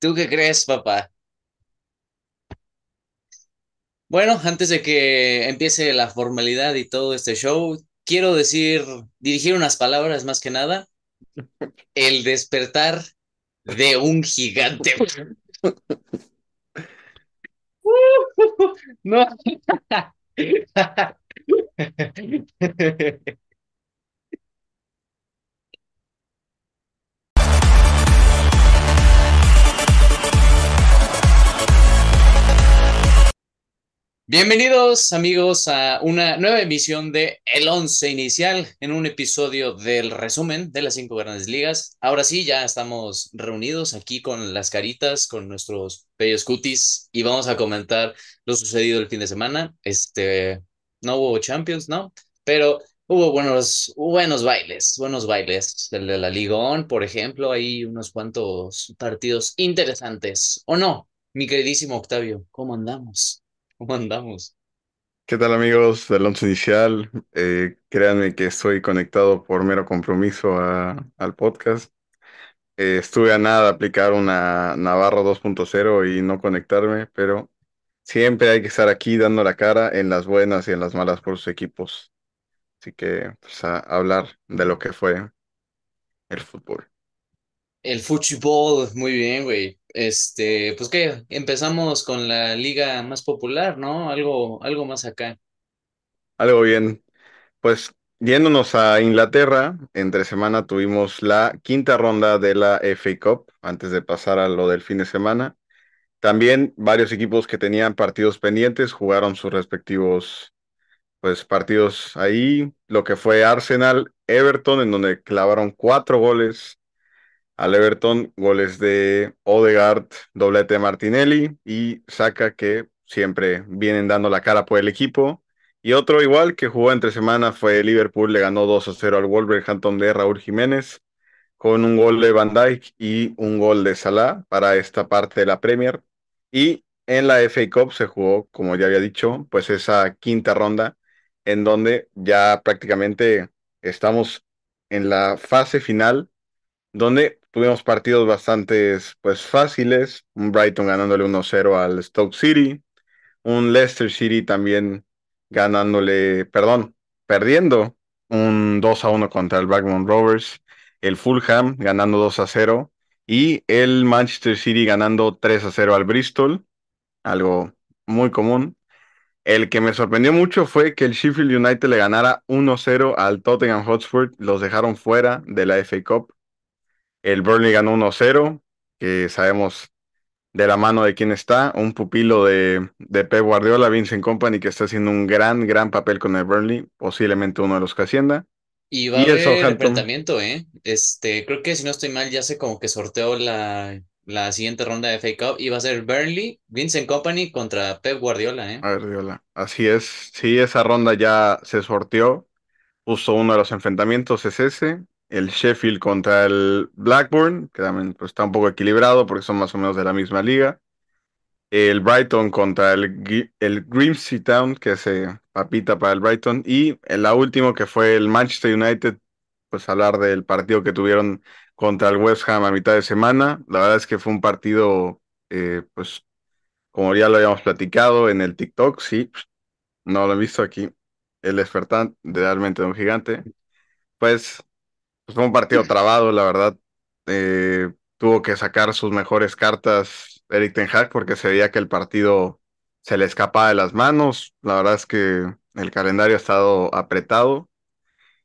¿Tú qué crees, papá? Bueno, antes de que empiece la formalidad y todo este show, quiero decir, dirigir unas palabras más que nada. El despertar de un gigante. No. Bienvenidos amigos a una nueva emisión de El Once Inicial en un episodio del resumen de las cinco grandes ligas. Ahora sí, ya estamos reunidos aquí con las caritas, con nuestros bellos cutis y vamos a comentar lo sucedido el fin de semana. Este, no hubo Champions, ¿no? Pero hubo buenos, buenos bailes, buenos bailes. El de la Ligón, por ejemplo, hay unos cuantos partidos interesantes. ¿O no? Mi queridísimo Octavio, ¿cómo andamos? ¿Cómo andamos? ¿Qué tal amigos del Once Inicial? Eh, créanme que estoy conectado por mero compromiso a- al podcast. Eh, estuve a nada de aplicar una Navarro 2.0 y no conectarme, pero siempre hay que estar aquí dando la cara en las buenas y en las malas por sus equipos. Así que pues, a hablar de lo que fue el fútbol. El fútbol, muy bien, güey. Este, pues que empezamos con la liga más popular, ¿no? Algo, algo más acá. Algo bien, pues yéndonos a Inglaterra, entre semana tuvimos la quinta ronda de la FA Cup, antes de pasar a lo del fin de semana. También varios equipos que tenían partidos pendientes jugaron sus respectivos pues, partidos ahí. Lo que fue Arsenal, Everton, en donde clavaron cuatro goles al Everton, goles de Odegaard, doblete de Martinelli y Saka, que siempre vienen dando la cara por el equipo. Y otro igual que jugó entre semana fue Liverpool, le ganó 2 a 0 al Wolverhampton de Raúl Jiménez con un gol de Van Dijk y un gol de Salah para esta parte de la Premier. Y en la FA Cup se jugó, como ya había dicho, pues esa quinta ronda en donde ya prácticamente estamos en la fase final, donde tuvimos partidos bastante pues fáciles, un Brighton ganándole 1-0 al Stoke City, un Leicester City también ganándole, perdón, perdiendo un 2 a 1 contra el Blackburn Rovers, el Fulham ganando 2 a 0 y el Manchester City ganando 3 a 0 al Bristol, algo muy común. El que me sorprendió mucho fue que el Sheffield United le ganara 1-0 al Tottenham Hotspur, los dejaron fuera de la FA Cup. El Burnley ganó 1-0, que sabemos de la mano de quién está, un pupilo de, de Pep Guardiola, Vincent Company, que está haciendo un gran, gran papel con el Burnley, posiblemente uno de los que ascienda. Y va a Y haber enfrentamiento, ¿eh? Este, creo que si no estoy mal, ya se como que sorteó la, la siguiente ronda de FA Cup y va a ser Burnley, Vincent Company contra Pep Guardiola, ¿eh? Guardiola, así es, sí, esa ronda ya se sorteó, justo uno de los enfrentamientos es ese, el Sheffield contra el Blackburn, que también pues, está un poco equilibrado porque son más o menos de la misma liga. el Brighton contra el, el Town, que se papita para el Brighton, y en la última que fue el Manchester United, pues hablar del partido que tuvieron contra el West Ham a mitad de semana. La verdad es que fue un partido, eh, pues como ya lo habíamos platicado en el TikTok, sí, no lo he visto aquí, el despertar de realmente de un gigante. Pues fue un partido trabado, la verdad. Eh, tuvo que sacar sus mejores cartas Eric Ten Hag porque se veía que el partido se le escapaba de las manos. La verdad es que el calendario ha estado apretado.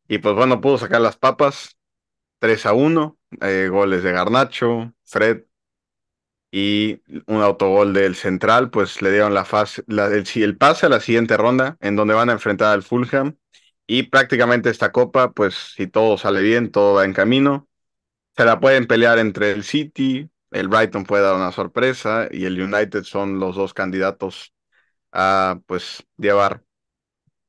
Y pues bueno, pudo sacar las papas 3 a uno eh, goles de Garnacho, Fred y un autogol del Central, pues le dieron la fase, el, el pase a la siguiente ronda, en donde van a enfrentar al Fulham. Y prácticamente esta copa, pues si todo sale bien, todo va en camino se la pueden pelear entre el City, el Brighton puede dar una sorpresa y el United son los dos candidatos a pues llevar,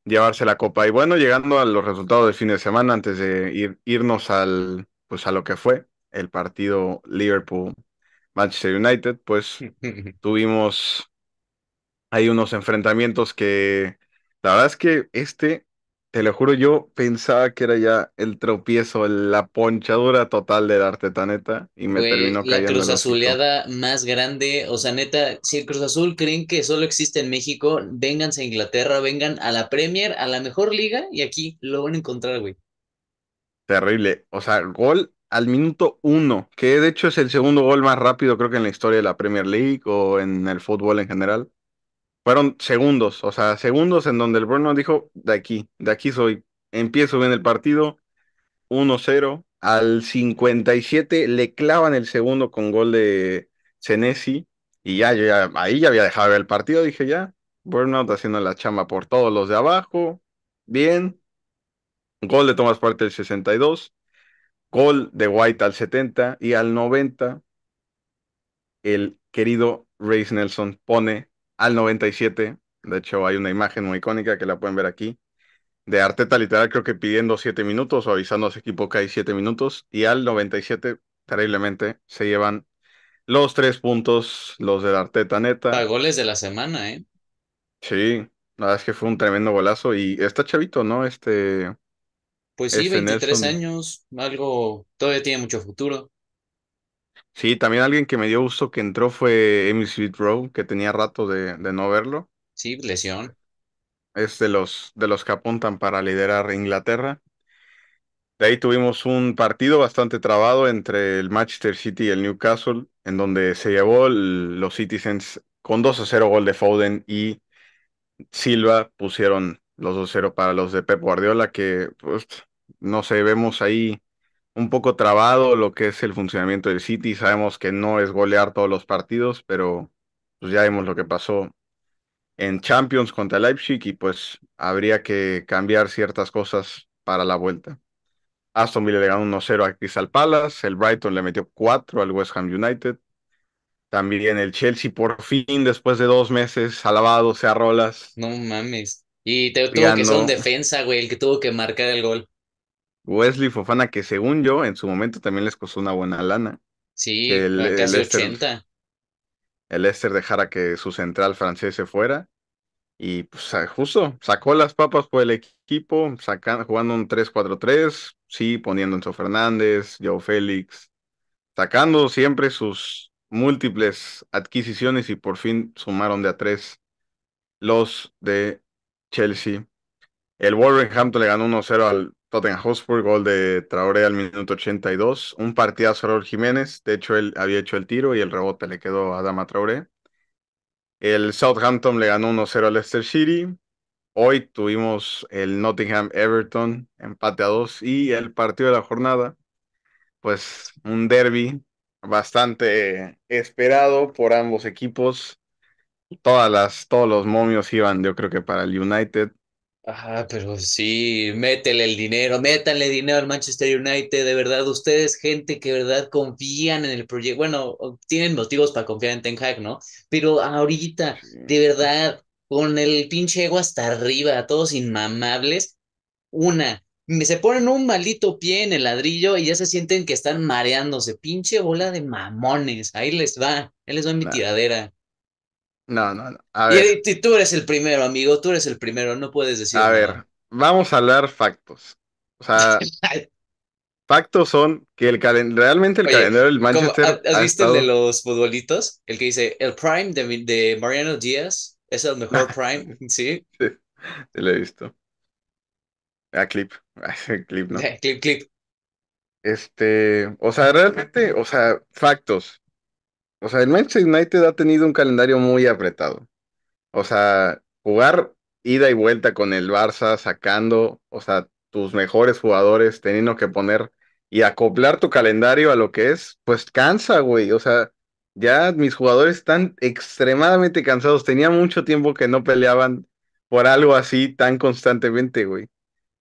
llevarse la copa. Y bueno, llegando a los resultados del fin de semana, antes de ir, irnos al, pues a lo que fue el partido Liverpool-Manchester United, pues tuvimos ahí unos enfrentamientos que la verdad es que este te lo juro, yo pensaba que era ya el tropiezo, la ponchadura total del Arteta, neta, y me Fue terminó la cayendo cruz el hocico. azuleada más grande. O sea, neta, si el Cruz Azul creen que solo existe en México, vénganse a Inglaterra, vengan a la Premier, a la mejor liga, y aquí lo van a encontrar, güey. Terrible. O sea, gol al minuto uno, que de hecho es el segundo gol más rápido, creo que en la historia de la Premier League o en el fútbol en general. Fueron segundos, o sea, segundos en donde el Bruno dijo, de aquí, de aquí soy. Empiezo bien el partido, uno cero Al 57 le clavan el segundo con gol de Senesi. Y ya, yo ya, ahí ya había dejado el partido. Dije ya, Burnout haciendo la chamba por todos los de abajo. Bien. Gol de Thomas Partey al 62. Gol de White al 70. Y al 90, el querido Reis Nelson pone al 97. De hecho, hay una imagen muy icónica que la pueden ver aquí de Arteta literal creo que pidiendo siete minutos o avisando a su equipo que hay siete minutos y al 97 terriblemente se llevan los tres puntos, los de Arteta Para neta. goles de la semana, ¿eh? Sí, la verdad es que fue un tremendo golazo y está chavito, ¿no? Este, Pues sí, este 23 Nelson. años, algo, todavía tiene mucho futuro. Sí, también alguien que me dio gusto que entró fue Emil Smith Rowe, que tenía rato de, de no verlo. Sí, lesión. Es de los, de los que apuntan para liderar Inglaterra. De ahí tuvimos un partido bastante trabado entre el Manchester City y el Newcastle, en donde se llevó el- los Citizens con 2 a 0 gol de Foden y Silva pusieron los 2 a 0 para los de Pep Guardiola, que pues, no sé, vemos ahí un poco trabado lo que es el funcionamiento del City. Sabemos que no es golear todos los partidos, pero pues ya vimos lo que pasó en Champions contra Leipzig y pues habría que cambiar ciertas cosas para la vuelta. Aston Villa le ganó 1-0 a Crystal Palace, el Brighton le metió 4 al West Ham United. También el Chelsea por fin, después de dos meses, alabado sea Rolas, No mames. Y te, tuvo que ser un defensa, güey, el que tuvo que marcar el gol. Wesley Fofana, que según yo, en su momento también les costó una buena lana, Sí, el, el casi Leicester, 80. el Leicester dejara que su central francés se fuera. Y pues justo sacó las papas por el equipo, jugando un 3-4-3, sí, poniendo Enzo Fernández, Joe Félix, sacando siempre sus múltiples adquisiciones y por fin sumaron de a tres los de Chelsea. El Wolverhampton le ganó 1-0 al Tottenham Hotspur, gol de Traoré al minuto 82. Un partidazo a Raúl Jiménez, de hecho él había hecho el tiro y el rebote le quedó a Dama Traoré. El Southampton le ganó 1-0 al Leicester City. Hoy tuvimos el Nottingham Everton, empate a 2 y el partido de la jornada pues un derby bastante esperado por ambos equipos. Todas las, todos los momios iban, yo creo que para el United. Ajá, pero sí, métele el dinero, métanle dinero al Manchester United, de verdad, ustedes, gente que de verdad confían en el proyecto, bueno, tienen motivos para confiar en Ten Hag, ¿no? Pero ahorita, de verdad, con el pinche ego hasta arriba, todos inmamables, una, se ponen un maldito pie en el ladrillo y ya se sienten que están mareándose, pinche bola de mamones, ahí les va, ahí les va mi tiradera. No, no, no. A Y, ver, y tú eres el primero, amigo, tú eres el primero, no puedes decir a nada. ver, vamos a hablar factos. O sea, factos son que el realmente el Oye, calendario del ¿cómo, ha- Manchester ¿has ha visto el de los futbolitos? El que dice, el prime de, de Mariano Díaz es el mejor prime, ¿sí? Sí, sí lo he visto. A clip, clip, ¿no? Clip, clip. Este, o sea, realmente, o sea, factos. O sea, el Manchester United ha tenido un calendario muy apretado. O sea, jugar ida y vuelta con el Barça, sacando, o sea, tus mejores jugadores, teniendo que poner y acoplar tu calendario a lo que es, pues cansa, güey. O sea, ya mis jugadores están extremadamente cansados. Tenía mucho tiempo que no peleaban por algo así tan constantemente, güey.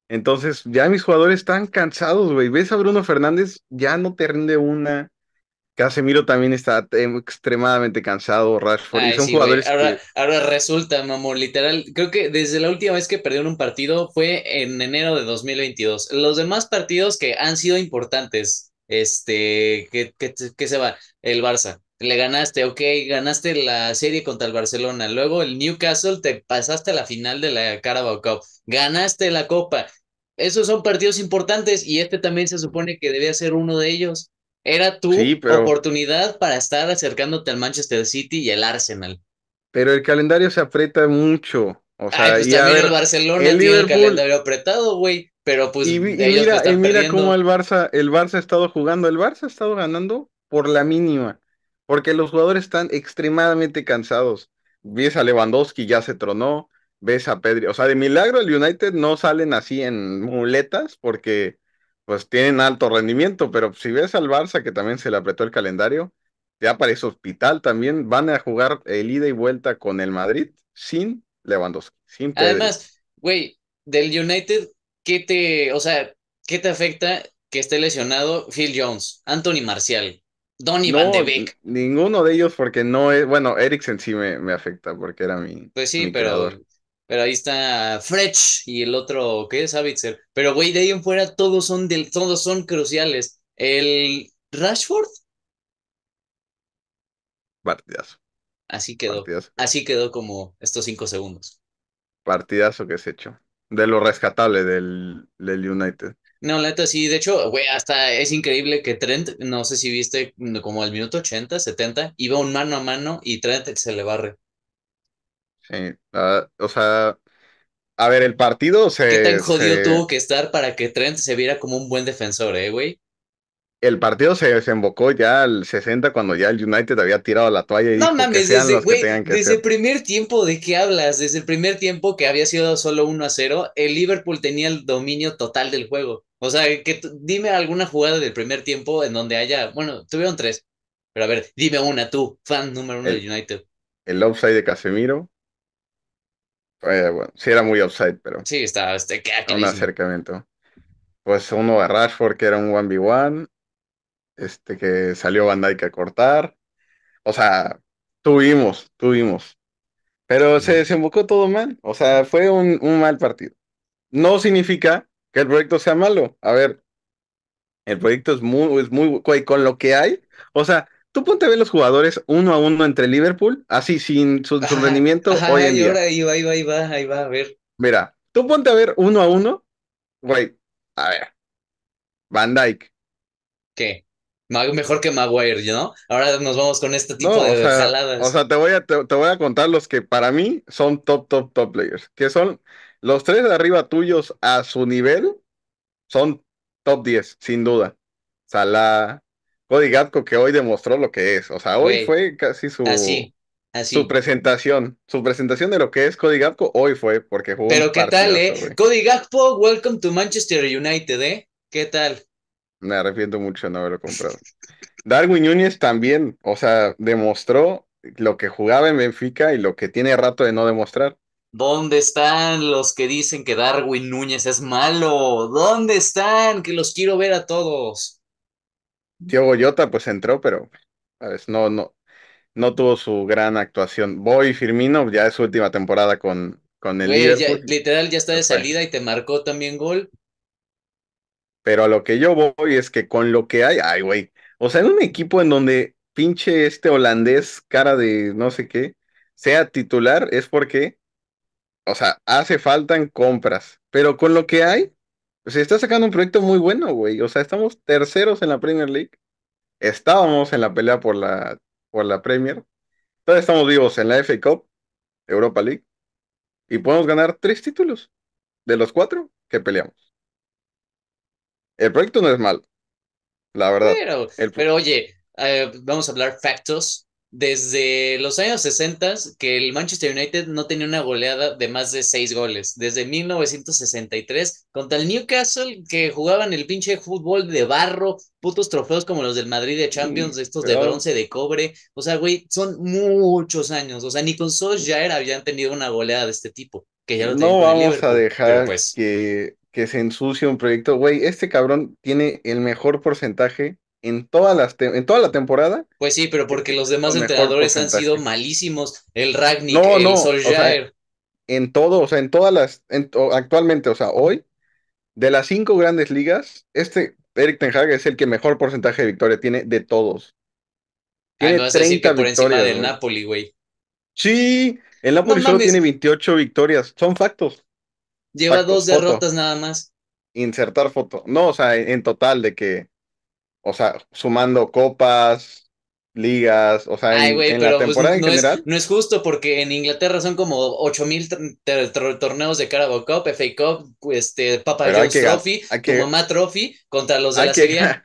Entonces, ya mis jugadores están cansados, güey. Ves a Bruno Fernández, ya no te rinde una. Casemiro también está eh, extremadamente cansado, Rashford, y Ay, son sí, güey. jugadores Ahora, que ahora resulta, mamón, literal. Creo que desde la última vez que perdieron un partido fue en enero de 2022. Los demás partidos que han sido importantes, este, que, que, que se va, el Barça. le ganaste, ok, ganaste la serie contra el Barcelona, luego el Newcastle te pasaste a la final de la Carabao Cup, ganaste la Copa. Esos son partidos importantes y este también se supone que debía ser uno de ellos. Era tu Sí, pero, oportunidad para estar acercándote al Manchester City y el Arsenal. pero el calendario se aprieta mucho. O Ay, sea, pues y a también el Barcelona el tiene el calendario apretado, güey, pero pues y, mira, y mira cómo el Barça, el Barça ha estado jugando. El Barça ha estado ganando por la mínima, porque los jugadores están extremadamente cansados. Ves a Lewandowski, ya se tronó, ves a Pedri. O sea, de milagro el United no salen así en muletas porque pues tienen alto rendimiento, pero si ves al Barça que también se le apretó el calendario, ya parece hospital también, van a jugar el ida y vuelta con el Madrid sin Lewandowski, sin Pedri. Además, güey, del United, ¿qué te, o sea, qué te afecta que esté lesionado Phil Jones, Anthony Marcial, Donny Van No, de n- Beek? ninguno de ellos porque no es, bueno, Eriksen sí me, me afecta porque era mi, Pues sí, mi pero, creador. Pero ahí está Fretch y el otro, ¿qué es? Savitzer. Pero, güey, de ahí en fuera todos son del, todos son cruciales. El Rashford, Partidazo, así quedó. partidazo, Así quedó como estos cinco segundos. partidazo que se echó. De lo rescatable del, del United. No, la neta sí, de hecho, güey, hasta es increíble que Trent, no sé si viste como al minuto 80, 70, iba un mano a mano y Trent se le barre. Sí, ah, o sea, a ver, el partido ¿Qué tan se, jodido se, tuvo que estar para que Trent se viera como un buen defensor, eh, güey? el partido se desembocó ya al 60 cuando ya el United había tirado la toalla y No dijo que mames, sean desde, los que tengan que desde el primer tiempo, ¿de qué hablas? Desde el primer tiempo que había sido solo uno a cero, el Liverpool tenía el dominio total del juego. O sea, que dime alguna jugada del primer tiempo en donde haya, bueno, tuvieron tres, pero a ver, dime una tú, fan número uno El, del United. el offside de Casemiro, eh, bueno, sí era muy offside, pero Sí, está, queda un acercamiento. Pues uno de Rashford que era un 1v1, este que salió Van Dijk a cortar. O sea, tuvimos, tuvimos. Pero se desembocó todo mal. O sea, fue un, un mal partido. No significa que el proyecto sea malo. A ver, el proyecto es muy, es muy, con lo que hay. O sea, tú ponte a ver los jugadores uno a uno entre Liverpool, así sin su, su Ajá, rendimiento hoy ajá, en y ahora día. ahí va, ahí va, ahí va, ahí va, a ver, Mira, tú ponte a ver uno a uno, güey, a ver, Van Dijk. ¿qué? Mejor que Maguire, ¿no? Ahora nos vamos con este tipo No, o de sea, o sea, te voy a, te, te voy a contar los que para mí son top, top, top players, que son los tres de arriba tuyos a su nivel, son top 10 sin duda. Salah, Cody Gakpo, que hoy demostró lo que es, o sea, hoy fue casi su, así, su así. presentación, su presentación de lo que es Cody Gakpo, hoy fue, porque jugó un Pero ¿qué tal, eh? güey. Cody Gakpo, welcome to Manchester United, ¿eh? ¿Qué tal? Me arrepiento mucho de no haberlo comprado. Darwin Núñez también, o sea, demostró lo que jugaba en Benfica y lo que tiene rato de no demostrar. ¿Dónde están los que dicen que Darwin Núñez es malo? ¿Dónde están? Que los quiero ver a todos. Diogo Jota pues entró, pero ¿sabes? No, no, no tuvo su gran actuación. Boy Firmino ya es su última temporada con, con el Güey, ya- Liverpool. literal ya está de fue. salida y te marcó también gol. Pero a lo que yo voy es que con lo que hay, ay, güey. O sea, en un equipo en donde pinche este holandés, cara de no sé qué, sea titular, es porque, o sea, hace falta en compras. Pero con lo que hay, se está sacando un proyecto muy bueno, güey. O sea, estamos terceros en la Premier League. Estábamos en la pelea por la, por la Premier. Todavía estamos vivos en la FA Cup, Europa League, y podemos ganar tres títulos de los cuatro que peleamos. El proyecto no es malo, la verdad. Pero, El, pero oye, eh, vamos a hablar factos. Desde los años 60 que el Manchester United no tenía una goleada de más de seis goles. Desde 1963 contra el Newcastle, que jugaban el pinche fútbol de barro, putos trofeos como los del Madrid de Champions, estos de bronce, de cobre. O sea, güey, son muchos años. O sea, ni con Solskjaer habían tenido una goleada de este tipo, que ya lo no vamos a dejar pues, que, que se ensucie un proyecto. Güey, este cabrón tiene el mejor porcentaje en, todas las te- en toda la temporada. pues sí, pero porque los demás entrenadores han sido malísimos. El Ragnick, No, el no, o sea, Solskjaer. en todo, o sea, en todas las, en actualmente, o sea, hoy, de las cinco grandes ligas, este Eric Ten Hag es el que mejor porcentaje de victoria tiene de todos. Ah, Tiene vas a decir que 30 por encima del. Napoli, güey. Sí, el No Napoli solo mames, tiene 28 victorias. Son factos. lleva dos foto. derrotas nada más. Insertar foto. No, o sea, en, en total de que, o sea, sumando copas, ligas, o sea, Ay, en, en la pues temporada en no es, general. no es justo porque en Inglaterra son como 8000 tr- tr- tr- torneos de Carabao Cup, FA Cup, este, Papa John's que, Trophy, tu que, mamá Trophy contra los de hay la que, Serie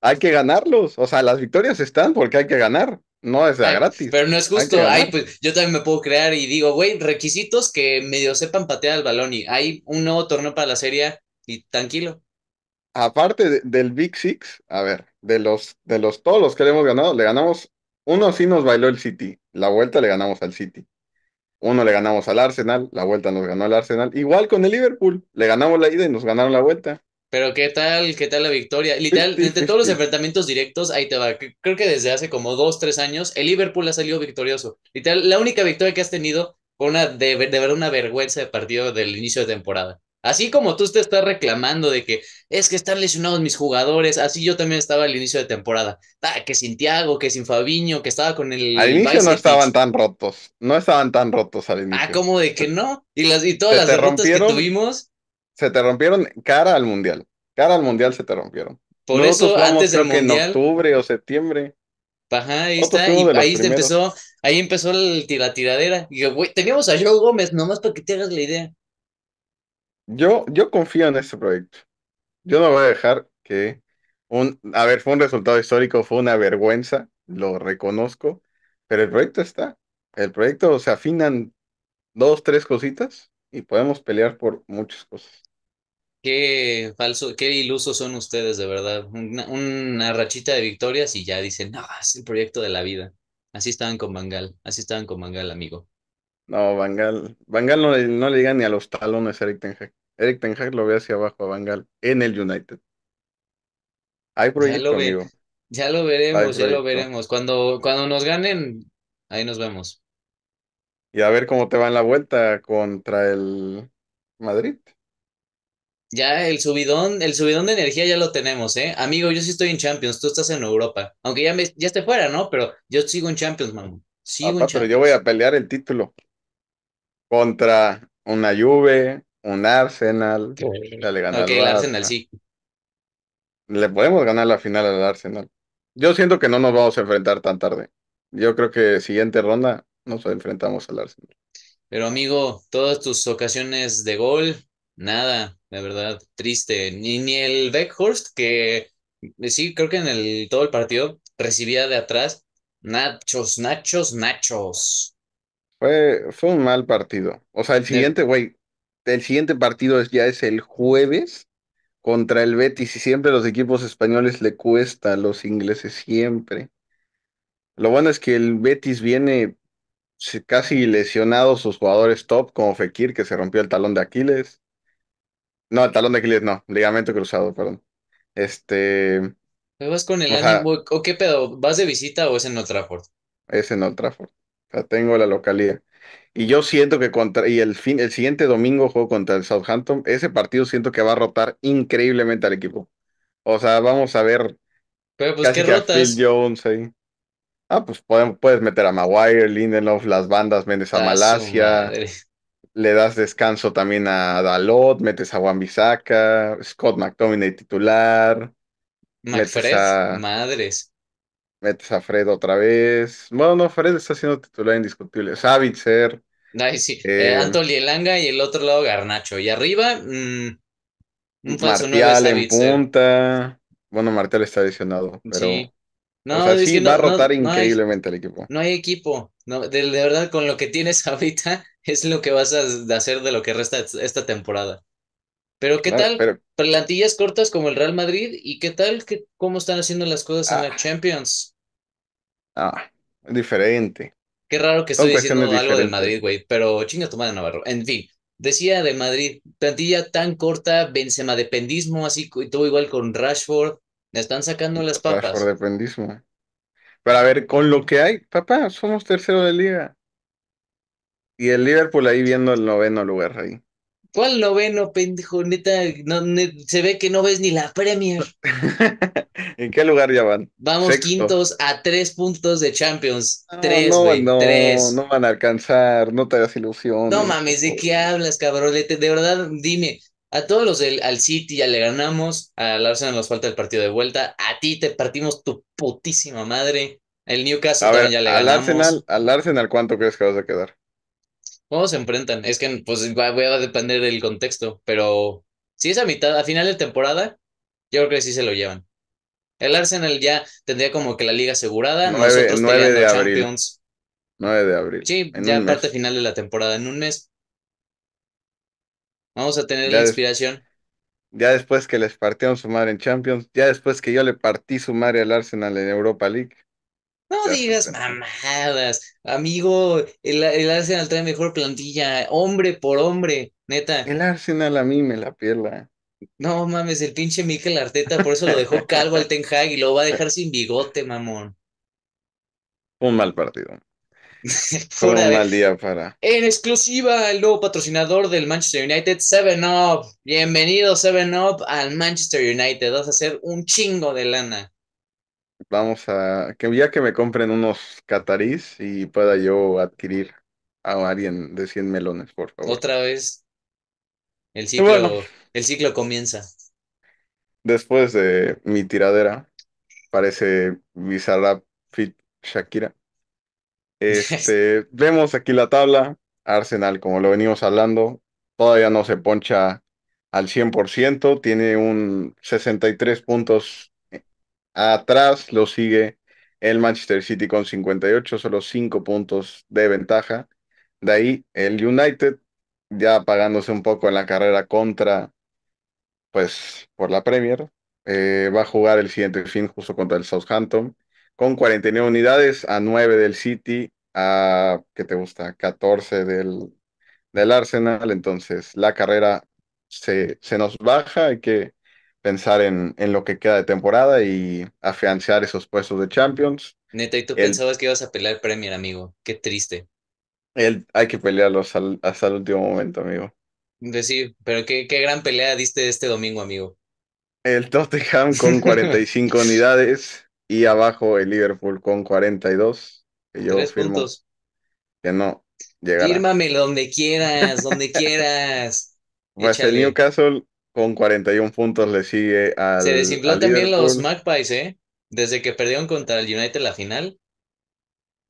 hay que ganarlos. O sea, las victorias están porque hay que ganar. No es Ay, gratis. pero no es justo. Ay, pues yo también me puedo crear y digo, güey, requisitos que medio sepan patear el balón y hay un nuevo torneo para la Serie y tranquilo. Aparte de- del Big Six, a ver, de los, de los todos los que le hemos ganado, le ganamos, uno sí nos bailó el City, la vuelta le ganamos al City. Uno le ganamos al Arsenal, la vuelta nos ganó el Arsenal. Igual con el Liverpool, le ganamos la ida y nos ganaron la vuelta. Pero qué tal, qué tal la victoria. Literal, entre todos los 50-50. enfrentamientos directos, ahí te va. Creo que desde hace como dos, tres años, el Liverpool ha salido victorioso. Literal, la única victoria que has tenido fue una de, de verdad una vergüenza de partido del inicio de temporada. Así como tú te estás reclamando de que es que están lesionados mis jugadores, así yo también estaba al inicio de temporada. Ah, que sin Thiago, que sin Fabiño, que estaba con el Al inicio no estaban tan rotos, no estaban tan rotos al Ah, inicio. ¿cómo de que no? Y las y todas Se las derrotas que tuvimos, se te rompieron cara al Mundial. Cara al Mundial se te rompieron. por Nosotros eso antes del creo que en Mundial. octubre o septiembre. Ajá, ahí está, y ahí empezó, ahí empezó el, la tiradera. Y yo, güey, teníamos a Joe Gómez, nomás para que te hagas la idea. Yo, yo confío en este proyecto. Yo no voy a dejar que un, a ver, fue un resultado histórico, fue una vergüenza, lo reconozco, pero el proyecto está. El proyecto se afinan dos, tres cositas y podemos pelear por muchas cosas. Qué falso, qué ilusos son ustedes, de verdad. Una, una rachita de victorias y ya dicen, no, es el proyecto de la vida. Así estaban con Bangal, así estaban con Bangal, amigo. No, Bangal, Bangal no le, no le llega ni a los talones a Eric Ten Hag. Eric Ten Hag lo ve hacia abajo a Bangal en el United. Hay Ya lo proyecto, amigo. ya lo veremos, ya lo proyecto. veremos. Cuando, cuando nos ganen, ahí nos vemos. Y a ver cómo te va en la vuelta contra el Madrid. Ya el subidón, el subidón de energía ya lo tenemos, ¿eh? Amigo, yo sí estoy en Champions, tú estás en Europa. Aunque ya me, ya esté fuera, ¿no? Pero yo sigo en Champions, man. Sigo en Papá, pero yo voy a Champions. pelear el título contra una Juve, un Arsenal. Ya le gané Ok, al el Arsenal sí. Le podemos ganar la final al Arsenal. Yo siento que no nos vamos a enfrentar tan tarde. Yo creo que siguiente ronda nos enfrentamos al Arsenal. Pero amigo, todas tus ocasiones de gol, nada, de verdad, triste. Ni, ni el Beckhorst, que sí, creo que en el, todo el partido recibía de atrás. Nachos, nachos, nachos. Fue, fue un mal partido. O sea, el siguiente, güey, el siguiente partido es, ya es el jueves contra el Betis y siempre los equipos españoles le cuesta a los ingleses, siempre. Lo bueno es que el Betis viene casi lesionados sus jugadores top, como Fekir, que se rompió el talón de Aquiles. No, el talón de Aquiles no, ligamento cruzado, perdón. Este, ¿Vas con el ánimo? ¿O qué pedo? ¿Vas de visita o es en Old Trafford? es en Old Trafford. O sea, tengo la localía. Y yo siento que contra, y el fin, el siguiente domingo juego contra el Southampton. Ese partido siento que va a rotar increíblemente al equipo. O sea, vamos a ver Pero pues, ¿qué que a Phil rotas? Jones ahí. Ah, pues podemos, puedes meter a Maguire, Lindelof, las bandas, metes a A su Malasia. Le das descanso también a Dalot, metes a Wan-Bissaka, Scott McTominay titular, McFred, a, madres. Metes a Fred otra vez. Bueno, no, Fred está siendo titular indiscutible. Savitzer, Ay, sí. Eh, eh, Anthony Elanga y el otro lado Garnacho. Y arriba, mm, un falso Martial en punta. Bueno, Martial está lesionado, pero, Sí. o No, sea, es sí va a no, rotar no hay, increíblemente el equipo. no hay equipo. No, de, de verdad, con lo que tienes ahorita es lo que vas a hacer de lo que resta esta temporada. Pero ¿qué tal? Pero, Plantillas cortas como el Real Madrid y qué tal que cómo están haciendo las cosas en la ah, Champions. Ah, diferente. Qué raro que estoy diciendo algo del diferentes. Madrid, güey, pero chinga tu madre Navarro. En fin, decía del Madrid, plantilla tan corta, Benzema dependismo, así y todo igual con Rashford, le están sacando las Rashford papas. dependismo. Pero a ver, con lo que hay, papá, somos tercero de liga. Y el Liverpool ahí viendo el noveno lugar ahí. ¿Cuál noveno, pendejo? Neta, no, ne- se ve que no ves ni la Premier. ¿En qué lugar ya van? Vamos Sexto. quintos a tres puntos de Champions. No, Tres, no, no, tres. no van a alcanzar, no te hagas No ilusiones, por mames, ¿de qué hablas, cabrolete? De verdad, dime, a todos los del al City ya le ganamos, al Arsenal nos falta el partido de vuelta, a ti te partimos tu putísima madre, el Newcastle A ver, ya le al Arsenal, ganamos. al Arsenal, ¿cuánto crees que vas a quedar? ¿Cómo se enfrentan? Es que pues va, va a depender del contexto, pero si es a mitad, a final de temporada, yo creo que sí se lo llevan. El Arsenal ya tendría como que la liga asegurada, Nueve, nosotros 9 peleando de abril, Champions. 9 de abril, Sí, en ya parte mes. final de la temporada en un mes. Vamos a tener la des- inspiración. ya después que les partieron su madre en Champions, ya después que yo le partí su madre al Arsenal en Europa League, No ya digas mamadas, amigo, el, el Arsenal trae mejor plantilla, hombre por hombre, neta. El Arsenal a mí me la pierda. No mames, el pinche Mikel Arteta, por eso lo dejó calvo al Ten Hag y lo va a dejar sin bigote, mamón. Un mal partido. Fue un mal día para. En exclusiva, el nuevo patrocinador del Manchester United, Seven Up. Bienvenido, Seven Up, al Manchester United. Vas a hacer un chingo de lana. Vamos a. Que ya que me compren unos catarís y pueda yo adquirir a alguien de 100 melones, por favor. Otra vez, el bueno, ciclo, el ciclo comienza. después de mi tiradera, parece Bizarrap Fit Shakira. Este, vemos aquí la tabla. Arsenal, como lo venimos hablando, todavía no se poncha al 100%, tiene un 63 puntos atrás, lo sigue el Manchester City con 58, solo 5 puntos de ventaja. De ahí el United, ya apagándose un poco en la carrera contra, pues, por la Premier, eh, va a jugar el siguiente fin justo contra el Southampton, con 49 unidades a 9 del City, a, ¿qué te gusta? 14 del, del Arsenal, entonces la carrera se, se nos baja, hay que pensar en, en lo que queda de temporada y afianzar esos puestos de Champions. Neta, y tú El, pensabas que ibas a pelear Premier, amigo. Qué triste. el, hay que pelearlos al- hasta el último momento, amigo. Decir, pero qué, qué gran pelea diste este domingo, amigo. El Tottenham con 45 unidades y abajo el Liverpool con 42, que yo Tres firmo puntos. que no llegará. Fírmamelo donde quieras, donde quieras. Pues el. Newcastle con 41 puntos le sigue Se al, desinfló al también los. Magpies, ¿eh? Desde que perdieron contra el United la final.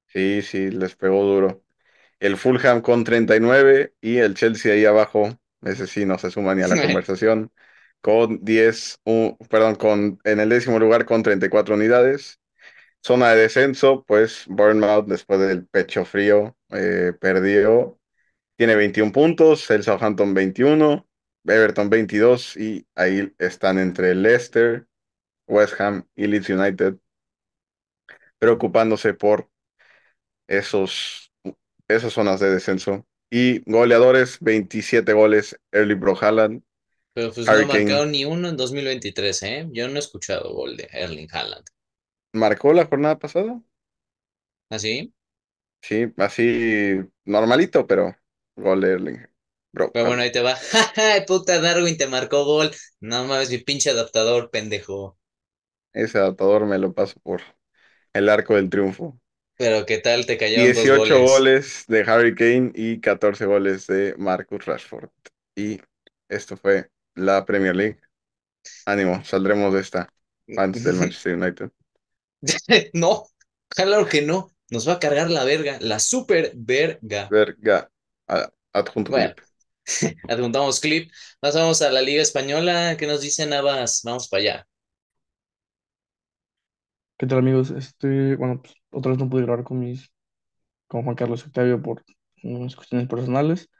Sí, sí, les pegó duro. El Fulham con 39 y el Chelsea ahí abajo, ese sí no se suma ni a la conversación, con 10, u- perdón, con, en el décimo lugar con 34 unidades. Zona de descenso, pues Bournemouth después del pecho frío eh, perdió, tiene 21 puntos, el Southampton 21, Everton 22 y ahí están entre Leicester, West Ham y Leeds United preocupándose por esos, esas zonas de descenso. Y goleadores, 27 goles, Erling Bro Haaland, Pero pues no Kane. marcaron ni uno en 2023, ¿eh? Yo no he escuchado gol de Erling Haaland. ¿Marcó la jornada pasada? ¿Así? Sí, así normalito, pero gol de Erling Bro Pero bueno, ahí te va. ¡Ja, Puta, Darwin te marcó gol. No mames, mi pinche adaptador, pendejo. Ese adaptador me lo paso por el arco del triunfo. Pero ¿qué tal te cayeron dos 18 goles? goles de Harry Kane y 14 goles de Marcus Rashford. Y esto fue la Premier League. Ánimo, saldremos de esta antes del Manchester United. No, claro que no. Nos va a cargar la verga, la super verga. Verga. Adjunto Bueno, clip. adjuntamos clip. Pasamos a la Liga Española. ¿Qué nos dice Navas? Vamos para allá. ¿Qué tal amigos? Este, bueno, pues otra vez no pude grabar con mis, con Juan Carlos Octavio por unas cuestiones personales,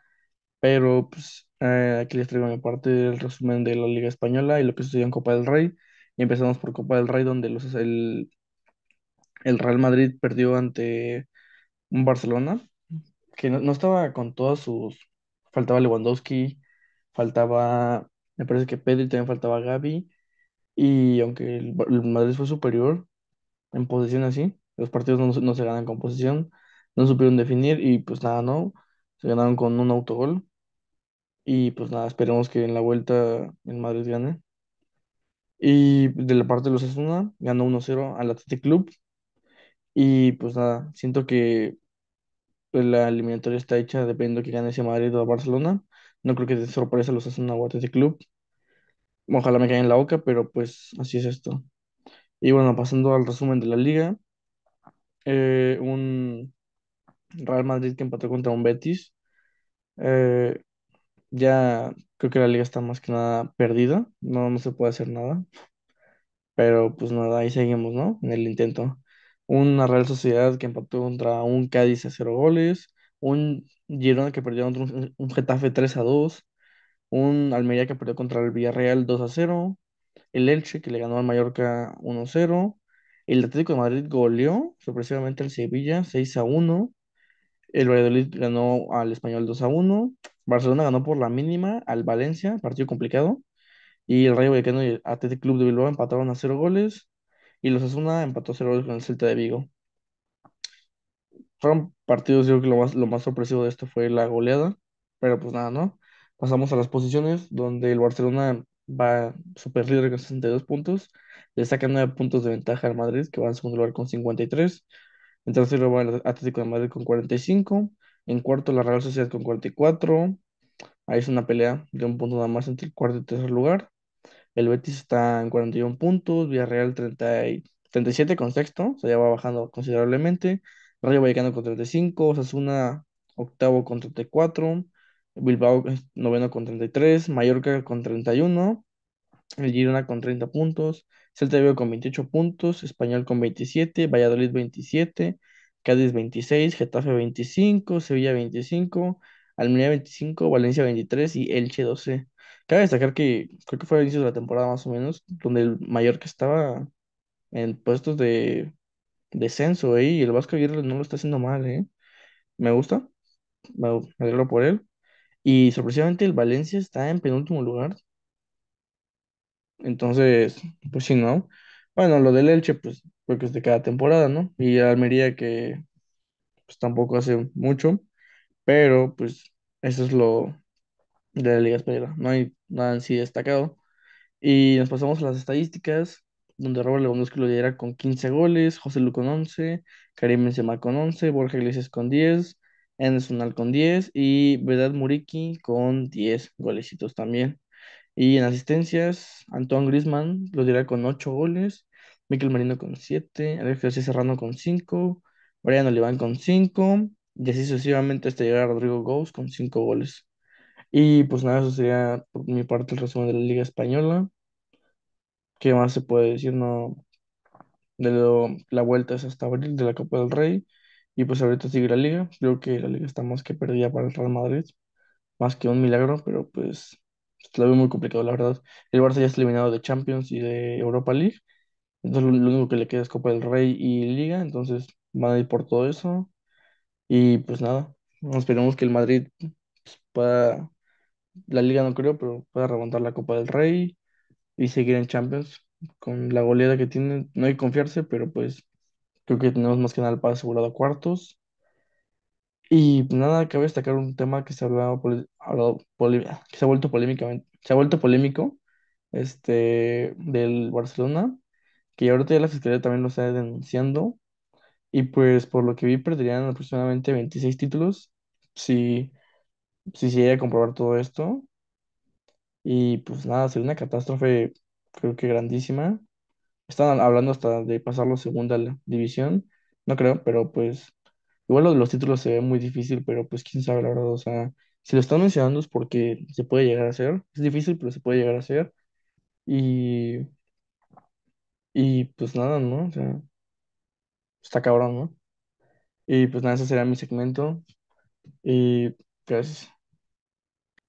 pero pues eh, aquí les traigo mi parte del resumen de la Liga Española y lo que sucedió en Copa del Rey. Y empezamos por Copa del Rey, donde los, el, el Real Madrid perdió ante un Barcelona, que no, no estaba con todas sus... Faltaba Lewandowski, faltaba, me parece que Pedri, también faltaba Gavi, y aunque el Madrid fue superior, en posesión así. Los partidos no, no se ganan con posesión, no supieron definir y pues nada, no. Se ganaron con un autogol y pues nada, esperemos que en la vuelta el Madrid gane. Y de la parte de los Asuna, ganó 1-0 al Athletic Club. Y pues nada, siento que pues, la eliminatoria está hecha dependiendo de que gane ese Madrid o Barcelona. No creo que te sorpresa los Asuna o Athletic Club. Ojalá me caiga en la boca, pero pues así es esto. Y bueno, pasando al resumen de la liga, eh, un Real Madrid que empató contra un Betis. Eh, ya creo que la liga está más que nada perdida, no, no se puede hacer nada, pero pues nada, ahí seguimos, ¿no? En el intento. Una Real Sociedad que empató contra un Cádiz a cero goles, un Girona que perdió contra un, un Getafe 3 a 2, un Almería que perdió contra el Villarreal 2 a 0, el Elche que le ganó al Mallorca 1 a 0, el Atlético de Madrid goleó sorpresivamente al Sevilla 6 a 1, el Valladolid ganó al Español 2 a 1. Barcelona ganó por la mínima al Valencia, partido complicado. Y el Rayo Vallecano y el Athletic Club de Bilbao empataron a 0 goles. Y los Asuna empató a 0 goles con el Celta de Vigo. Fueron partidos, yo creo que lo más, lo más sorpresivo de esto fue la goleada. Pero pues nada, ¿no? Pasamos a las posiciones donde el Barcelona va super líder con 62 puntos. Le saca 9 puntos de ventaja al Madrid, que va en segundo lugar con 53. En tercero va el Atlético de Madrid con 45. En cuarto la Real Sociedad con 44. Ahí es una pelea de un punto nada más entre el cuarto y tercer lugar. El Betis está en 41 puntos. Villarreal 30 y 37 con sexto. O sea, ya va bajando considerablemente. Rayo Vallecano con 35. Osasuna octavo con 34. Bilbao noveno con 33. Mallorca con 31. El Girona con 30 puntos. Celta Vigo con 28 puntos, Español con 27, Valladolid 27, Cádiz 26, Getafe 25, Sevilla 25, Almería 25, Valencia 23 y Elche 12. Cabe destacar que creo que fue a inicio de la temporada más o menos, donde el Mallorca estaba en puestos de descenso, ¿eh? Y el Vasco Aguirre no lo está haciendo mal, ¿eh? Me gusta, me alegro por él. Y sorpresivamente el Valencia está en penúltimo lugar, entonces, pues sí, ¿no? Bueno, lo del Elche, pues, porque es de cada temporada, ¿no? Y Almería que pues tampoco hace mucho, pero pues eso es lo de la Liga Española. No hay nada en destacado. Y nos pasamos a las estadísticas, donde Robert Lewandowski lo lidera con 15 goles, José Lu con 11, Karim Benzema con 11, Borja Iglesias con 10, Anderson con 10 y Vedad Muriki con 10 golecitos también. Y en asistencias, Antoine Griezmann lo dirá con 8 goles, Mikel Merino con 7, Alex Serrano con 5, Brian Oliván con 5, y así sucesivamente hasta llegar a Rodrigo Gómez con 5 goles. Y pues nada, eso sería por mi parte el resumen de la Liga Española. ¿Qué más se puede decir? No, de lo- la vuelta es hasta abril de la Copa del Rey. Y pues ahorita sigue la Liga. Creo que la Liga está más que perdida para el Real Madrid. Más que un milagro, pero pues lo veo muy complicado, la verdad. El Barça ya está eliminado de Champions y de Europa League. Entonces lo, único que le queda es Copa del Rey y Liga. Entonces van a ir por todo eso. Y pues nada, esperemos que el Madrid pues, pueda, la Liga no creo, pero pueda remontar la Copa del Rey y seguir en Champions con la goleada que tiene. No hay que confiarse, pero pues creo que tenemos más que nada el pase asegurado a cuartos. Y nada, cabe destacar un tema que se ha hablado, hablado que se ha vuelto polémicamente, se ha vuelto polémico, este, del Barcelona, que ahorita ya la Fiscalía también lo está denunciando, y pues por lo que vi perderían aproximadamente 26 títulos si, si se llega a comprobar todo esto, y pues nada, sería una catástrofe creo que grandísima. Están hablando hasta de pasarlo a segunda división, no creo, pero pues igual lo de los títulos se ve muy difícil, pero pues quién sabe la verdad, o sea, si lo están mencionando es porque se puede llegar a hacer, es difícil, pero se puede llegar a hacer, y, y pues nada, ¿no? O sea, está cabrón, ¿no? Y pues nada, ese será mi segmento, y gracias.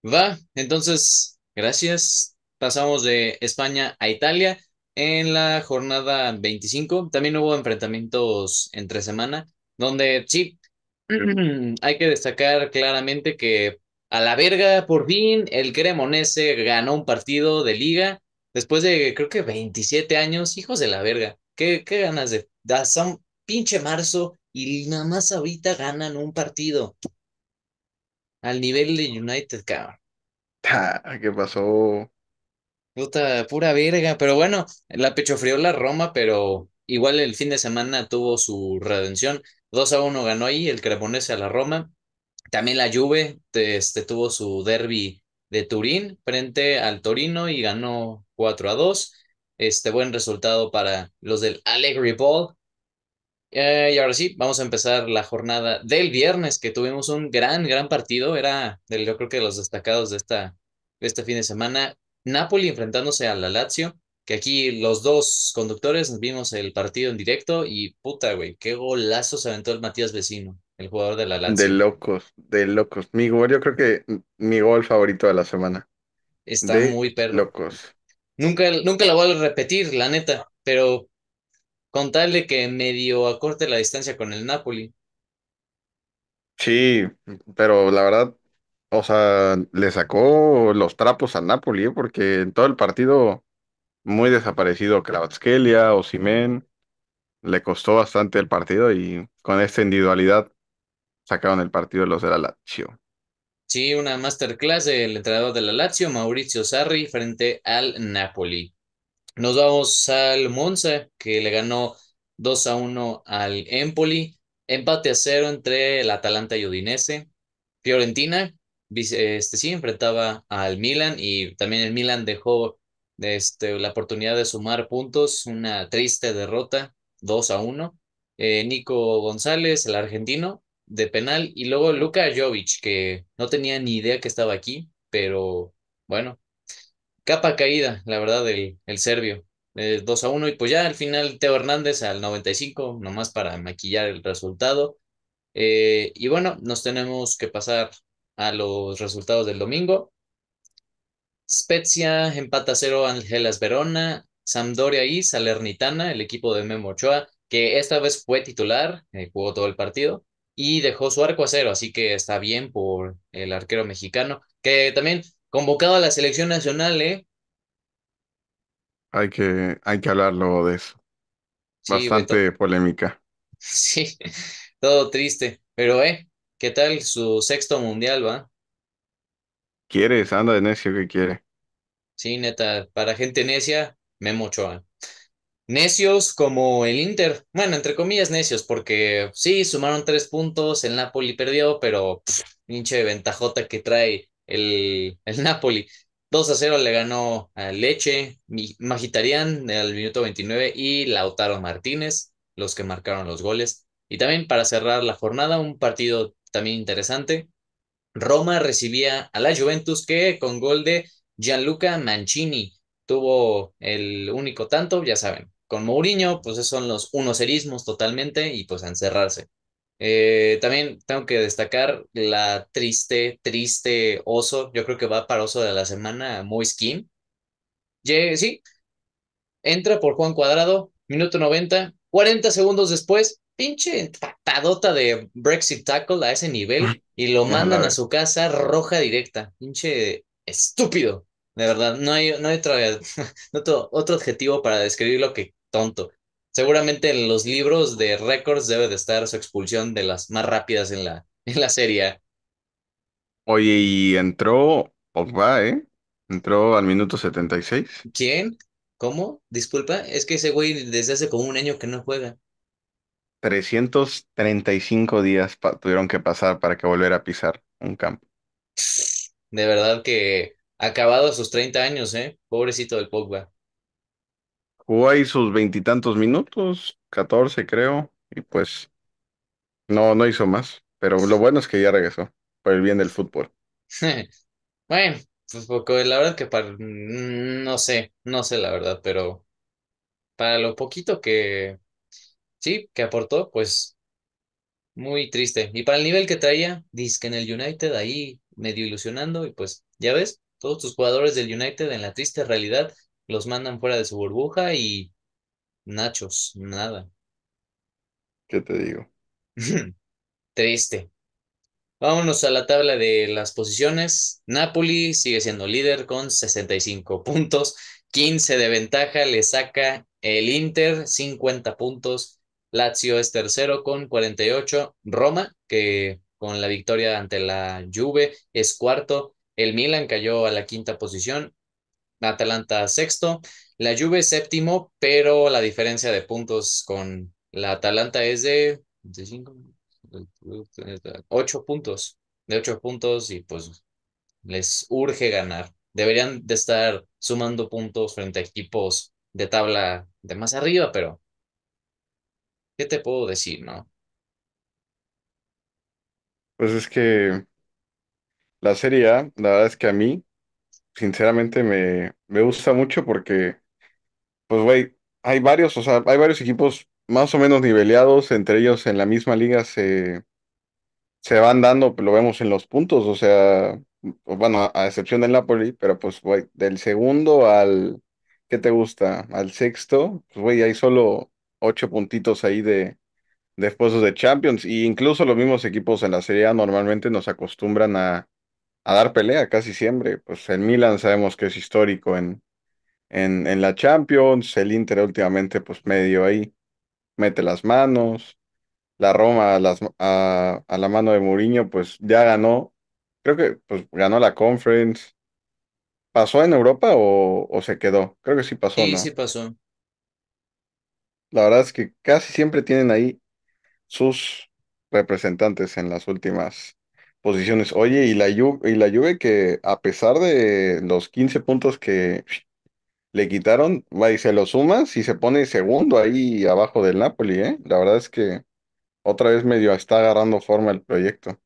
Va, entonces, gracias. Pasamos de España a Italia en la jornada 25. También hubo enfrentamientos entre semana, donde sí, hay que destacar claramente que a la verga, por fin, el Cremonese ganó un partido de liga después de creo que 27 años. Hijos de la verga, qué, qué ganas de... Da, son pinche marzo y nada más ahorita ganan un partido al nivel de United, cabrón. Ah, ¿Qué pasó? Puta, pura verga. Pero bueno, la pechofrió la Roma, pero igual el fin de semana tuvo su redención. 2 a uno ganó ahí el Cremonese a la Roma. También la Juve este, tuvo su derby de Turín frente al Torino y ganó 4 a 2. Este buen resultado para los del Allegri Ball. Eh, y ahora sí, vamos a empezar la jornada del viernes, que tuvimos un gran, gran partido. Era, del, yo creo que de los destacados de, esta, de este fin de semana. Napoli enfrentándose a la Lazio, que aquí los dos conductores vimos el partido en directo y puta, güey, qué golazo se aventó el Matías Vecino, el jugador de la De Lazio. locos, de locos. Mi gol, yo creo que mi gol favorito de la semana. Está De muy perro. locos. Nunca, nunca la voy a repetir, la neta, pero con tal de que medio acorte la distancia con el Napoli. Sí, pero la verdad, o sea, le sacó los trapos a Napoli, ¿eh? Porque en todo el partido muy desaparecido Kvaratskhelia, Osimhen, le costó bastante el partido y con esta individualidad sacaron el partido los de la Lazio. Sí, una masterclass del entrenador de la Lazio, Maurizio Sarri, frente al Napoli. Nos vamos al Monza, que le ganó 2 a 1 al Empoli. Empate a cero entre el Atalanta y Udinese. Fiorentina, este sí, enfrentaba al Milan y también el Milan dejó este, la oportunidad de sumar puntos. Una triste derrota, 2 a 1. Eh, Nico González, el argentino, de penal. Y luego Luka Jovic, que no tenía ni idea que estaba aquí, pero bueno capa caída, la verdad, el, el serbio. Eh, 2 a uno y pues ya al final Teo Hernández al 95 nomás para maquillar el resultado. Eh, y bueno, nos tenemos que pasar a los resultados del domingo. Spezia empata a cero al Hellas Verona, Sampdoria y Salernitana, el equipo de Memo Ochoa, que esta vez fue titular, eh, jugó todo el partido y dejó su arco a cero, así que está bien por el arquero mexicano, que también convocado a la selección nacional, ¿eh? Hay que, hay que hablar luego de eso. Sí, Bastante polémica. Sí, todo triste. Pero, eh, ¿qué tal su sexto mundial, va? ¿Quieres? Anda de necio que quiere. Sí, neta, para gente necia, Memo Ochoa. Necios como el Inter, bueno, entre comillas necios, porque sí, sumaron tres puntos, el Napoli perdió, pero pff, pinche ventajota que trae el, el Napoli. 2 a cero le ganó a Leche, Mi- Mkhitaryan al minuto 29 y Lautaro Martínez, los que marcaron los goles. Y también para cerrar la jornada, un partido también interesante. Roma recibía a la Juventus que con gol de Gianluca Mancini tuvo el único tanto, ya saben. Con Mourinho, pues esos son los unocerismos totalmente y pues encerrarse. Eh, también tengo que destacar la triste, triste oso. Yo creo que va para oso de la semana, Moiskin. Ye- Sí, Entra por Juan Cuadrado, minuto 90, 40 segundos después, pinche patadota de Brexit tackle a ese nivel y lo mandan a su casa roja directa. Pinche estúpido. De verdad, no hay, no hay otra- otro, otro adjetivo para describirlo que tonto. Seguramente en los libros de récords debe de estar su expulsión de las más rápidas en la, en la serie. Oye, y entró Pogba, ¿eh? Entró al minuto 76. ¿Quién? ¿Cómo? Disculpa, es que ese güey desde hace como un año que no juega. 335 días pa- tuvieron que pasar para que volviera a pisar un campo. De verdad que acabado a sus 30 años, ¿eh? Pobrecito del Pogba. Jugó ahí sus veintitantos minutos, 14 creo, y pues no, no hizo más. Pero lo bueno es que ya regresó, por el bien del fútbol. Bueno, pues porque la verdad que para, mm, no sé, no sé la verdad, pero para lo poquito que sí, que aportó, pues muy triste. Y para el nivel que traía, que en el United ahí medio ilusionando y pues ya ves, todos tus jugadores del United en la triste realidad los mandan fuera de su burbuja y nachos, nada. ¿Qué te digo? Triste. Vámonos a la tabla de las posiciones. Napoli sigue siendo líder con 65 puntos, 15 de ventaja, le saca el Inter 50 puntos, Lazio es tercero con 48, Roma, que con la victoria ante la Juve es cuarto, el Milan cayó a la quinta posición, Atalanta sexto, la Juve séptimo, pero la diferencia de puntos con la Atalanta es de, ocho puntos, de ocho puntos y pues les urge ganar. Deberían de estar sumando puntos frente a equipos de tabla de más arriba, pero ¿qué te puedo decir, no? Pues es que la Serie A, la verdad es que a mí, sinceramente, me, me gusta mucho porque, pues, güey, hay varios, o sea, hay varios equipos más o menos niveleados, entre ellos en la misma liga se, se van dando, lo vemos en los puntos, o sea, bueno, a excepción del Napoli, pero pues, güey, del segundo al, ¿qué te gusta? Al sexto, pues, güey, hay solo ocho puntitos ahí de, de puestos de Champions, y incluso los mismos equipos en la Serie A normalmente nos acostumbran a, a dar pelea casi siempre, pues el Milan sabemos que es histórico en, en, en la Champions, el Inter últimamente pues medio ahí mete las manos. La Roma a, las- a, a la mano de Mourinho, pues ya ganó. Creo que pues ganó la Conference. ¿Pasó en Europa o, o se quedó? Creo que sí pasó, Sí, sí pasó. La verdad es que casi siempre tienen ahí sus representantes en las últimas posiciones. Oye, y la Juve, y la Juve que a pesar de los 15 puntos que le quitaron, va y se lo sumas y se pone segundo ahí abajo del Napoli, ¿eh? La verdad es que otra vez medio está agarrando forma el proyecto.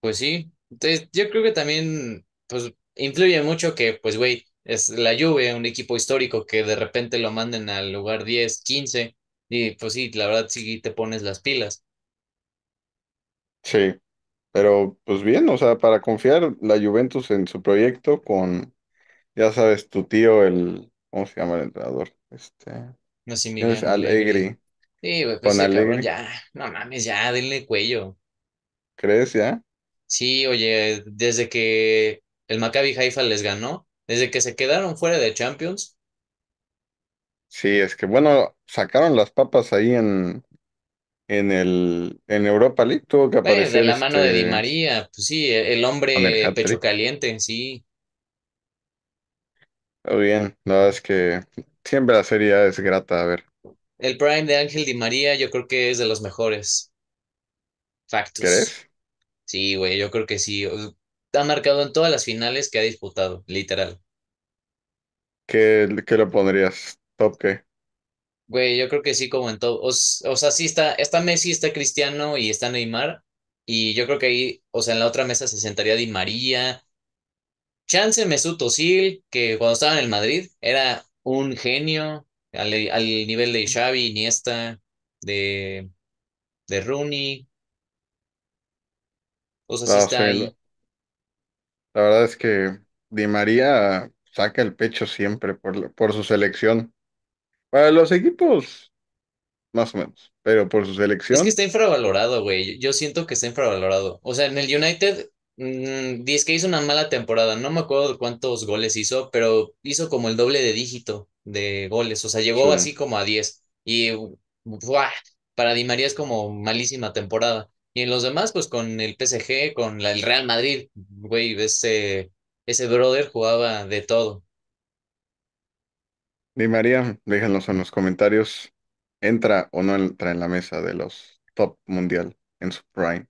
Pues sí. Entonces, yo creo que también, pues, influye mucho que, pues, güey, es la Juve, un equipo histórico que de repente lo manden al lugar 10 15 y pues sí, la verdad sí te pones las pilas. Sí. Pero pues bien, o sea, para confiar la Juventus en su proyecto con, ya sabes, tu tío, el, ¿cómo se llama el entrenador? Este, ¿quién es Massimiliano Allegri. Allegri, Sí, güey, pues con cabrón Allegri, ya, no mames, ya, denle cuello. ¿crees ya? Sí, oye, desde que el Maccabi Haifa les ganó, desde que se quedaron fuera de Champions, Sí, es que bueno, sacaron las papas ahí en, en el, en Europa League, tuvo que güey, de aparecer la mano de Di este, María, pues sí, el con el hombre pecho hat-trick. caliente, sí. Muy bien, la verdad es que siempre la serie A es grata, a ver, El prime de Ángel Di María yo creo que es de los mejores. Factos. ¿crees? Sí, güey, yo creo que sí. Ha marcado en todas las finales que ha disputado, literal. ¿Qué, qué lo pondrías? ¿Top qué? Güey, yo creo que sí, como en todo. O, sea, sí está, está Messi, está Cristiano y está Neymar. Y yo creo que ahí, o sea, en la otra mesa se sentaría Di María. Chance Mesut Özil, que cuando estaba en el Madrid era un genio al, al nivel de Xavi, Iniesta, de, de Rooney. O sea, sí No está ahí. La verdad es que Di María saca el pecho siempre por, la- por su selección. Para los equipos, más o menos, pero por su Es que selección, está infravalorado, güey. Yo siento que está infravalorado. O sea, en el United, mmm, dice que hizo una mala temporada. No me acuerdo cuántos goles hizo, pero hizo como el doble de dígito de goles. O sea, sí. llegó así como a 10. Y ¡buah! para Di María es como malísima temporada. Y en los demás, pues con el PSG, con la- el Real Madrid, güey, ese, ese brother jugaba de todo. Di María, déjanos en los comentarios, ¿entra o no entra en la mesa de los top mundial en su prime?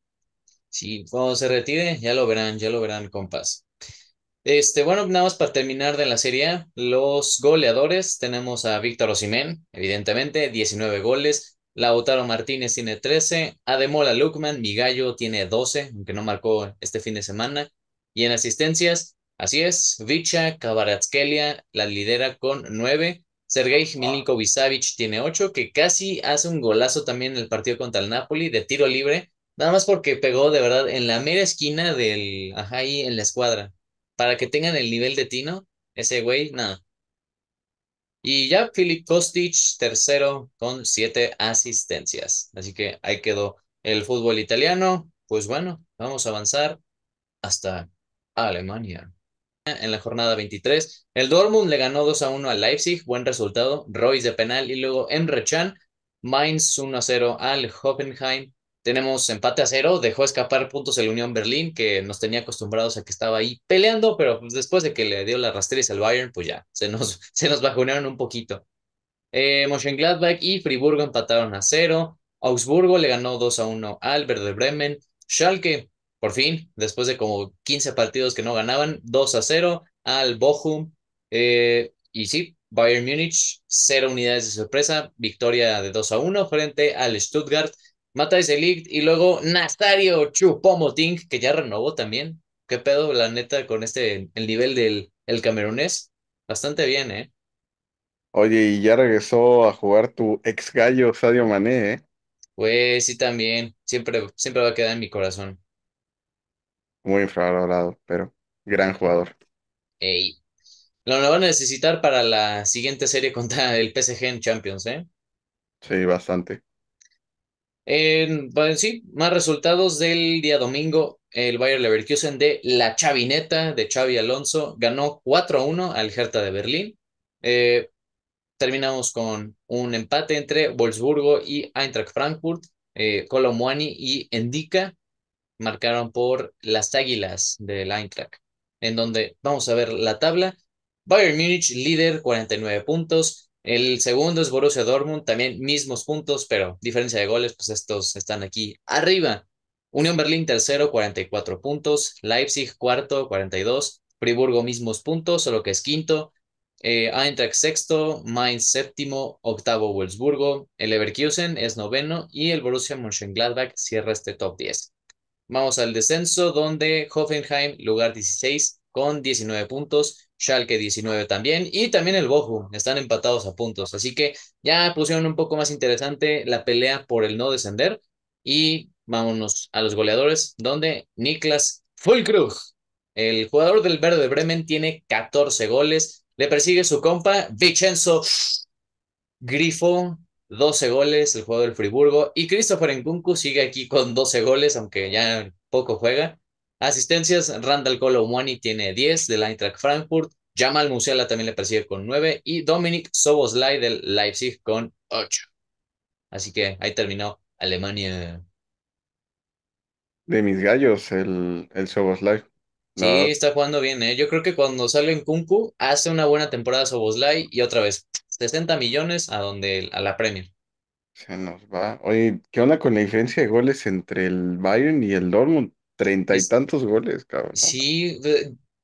Sí, cuando se retire, ya lo verán, ya lo verán, compas. Este, bueno, nada más para terminar de la Serie los goleadores, tenemos a Víctor Osimhen, evidentemente, 19 goles, Lautaro Martínez tiene 13, Ademola Lookman, mi gallo, tiene 12, aunque no marcó este fin de semana, y en asistencias, así es, Vicha Kvaratskhelia la lidera con 9, Sergei Milinkovic-Savic tiene 8, que casi hace un golazo también en el partido contra el Napoli de tiro libre, nada más porque pegó de verdad en la mera esquina del, ajá, ahí en la escuadra. Para que tengan el nivel de Tino, ese güey, nada. Y ya Filip Kostic, tercero, con siete asistencias. Así que ahí quedó el fútbol italiano. Pues bueno, vamos a avanzar hasta Alemania. En la jornada 23, el Dortmund le ganó 2 a 1 al Leipzig, buen resultado. Royce de penal y luego Emre Can, Mainz 1 a 0 al Hoffenheim, tenemos empate a cero, dejó escapar puntos el Unión Berlín, que nos tenía acostumbrados a que estaba ahí peleando, pero pues, después de que le dio la rastriz al Bayern, pues ya, se nos, se nos bajonearon un poquito. Eh, Mönchengladbach y Friburgo empataron a cero. Augsburgo le ganó 2 a 1 al Werder Bremen. Schalke, por fin, después de como 15 partidos que no ganaban, 2 a 0 al Bochum. Eh, y sí, Bayern Múnich, cero unidades de sorpresa, victoria de 2 a 1 frente al Stuttgart. Matthijs Elite y luego Nastario Chupomoting, que ya renovó también. ¿Qué pedo, la neta, con este, el nivel del el camerunés? Bastante bien, ¿eh? Oye, y ya regresó a jugar tu ex gallo Sadio Mané, ¿eh? Pues sí, también. Siempre, siempre va a quedar en mi corazón. Muy infravalorado, pero gran jugador. Ey. Lo van a necesitar para la siguiente serie contra el PSG en Champions, ¿eh? Sí, bastante. En, pues sí, más resultados del día domingo. El Bayer Leverkusen de la Chavineta de Xavi Alonso ganó 4-1 al Hertha de Berlín. Eh, terminamos con un empate entre Wolfsburgo y Eintracht Frankfurt. Eh, y Endika marcaron por las Águilas del Eintracht, en donde vamos a ver la tabla. Bayern Múnich, líder, 49 puntos. El segundo es Borussia Dortmund, también mismos puntos, pero diferencia de goles, pues estos están aquí arriba. Unión Berlín, tercero, 44 puntos. Leipzig, cuarto, 42. Friburgo, mismos puntos, solo que es quinto. Eh, Eintracht sexto, Mainz séptimo, octavo Wolfsburgo, el Leverkusen es noveno y el Borussia Mönchengladbach cierra este top 10. Vamos al descenso donde Hoffenheim, lugar 16 con 19 puntos, Schalke 19 también y también el Bochum están empatados a puntos, así que ya pusieron un poco más interesante la pelea por el no descender y vámonos a los goleadores donde Niklas Fulkrug, el jugador del Verde de Bremen tiene 14 goles, le persigue su compa, Vincenzo Grifo, 12 goles, el jugador del Friburgo. Y Christopher Nkunku sigue aquí con 12 goles, aunque ya poco juega. Asistencias, Randall Colomwani tiene 10 del Eintracht Frankfurt. Jamal Musiala también le persigue con 9. Y Dominic Soboslai del Leipzig con 8. Así que ahí terminó Alemania. De mis gallos, el, el Soboslai. Sí, está jugando bien, ¿eh? Yo creo que cuando sale en Kunku, hace una buena temporada Soboslai y otra vez 60 millones a donde a la Premier. Se nos va. Oye, ¿qué onda con la diferencia de goles entre el Bayern y el Dortmund? Treinta y tantos goles, cabrón. Sí,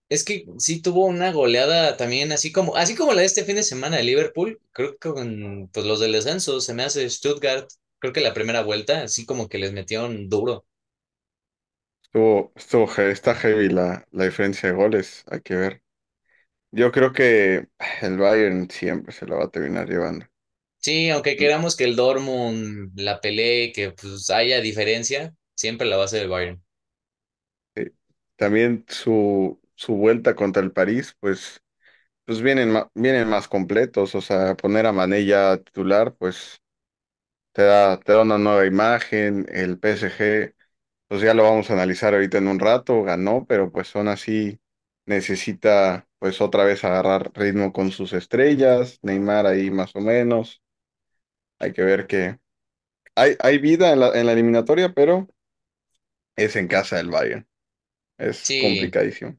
es que sí tuvo una goleada también, así como, así como la de este fin de semana de Liverpool. Creo que con pues, los del descenso se me hace Stuttgart. Creo que la primera vuelta, así como que les metieron duro. Estuvo, está heavy la, la diferencia de goles, hay que ver. Yo creo que el Bayern siempre se lo va a terminar llevando. Sí, aunque queramos que el Dortmund la pelee, que pues haya diferencia, siempre la va a hacer el Bayern. También su, su vuelta contra el París, pues, pues vienen, vienen más completos, o sea, poner a Mané ya titular, pues te da, te da una nueva imagen, el PSG pues ya lo vamos a analizar ahorita en un rato, ganó, pero pues son así necesita pues otra vez agarrar ritmo con sus estrellas, Neymar ahí más o menos. Hay que ver que hay, hay vida en la, en la eliminatoria, pero es en casa del Bayern. Es complicadísimo.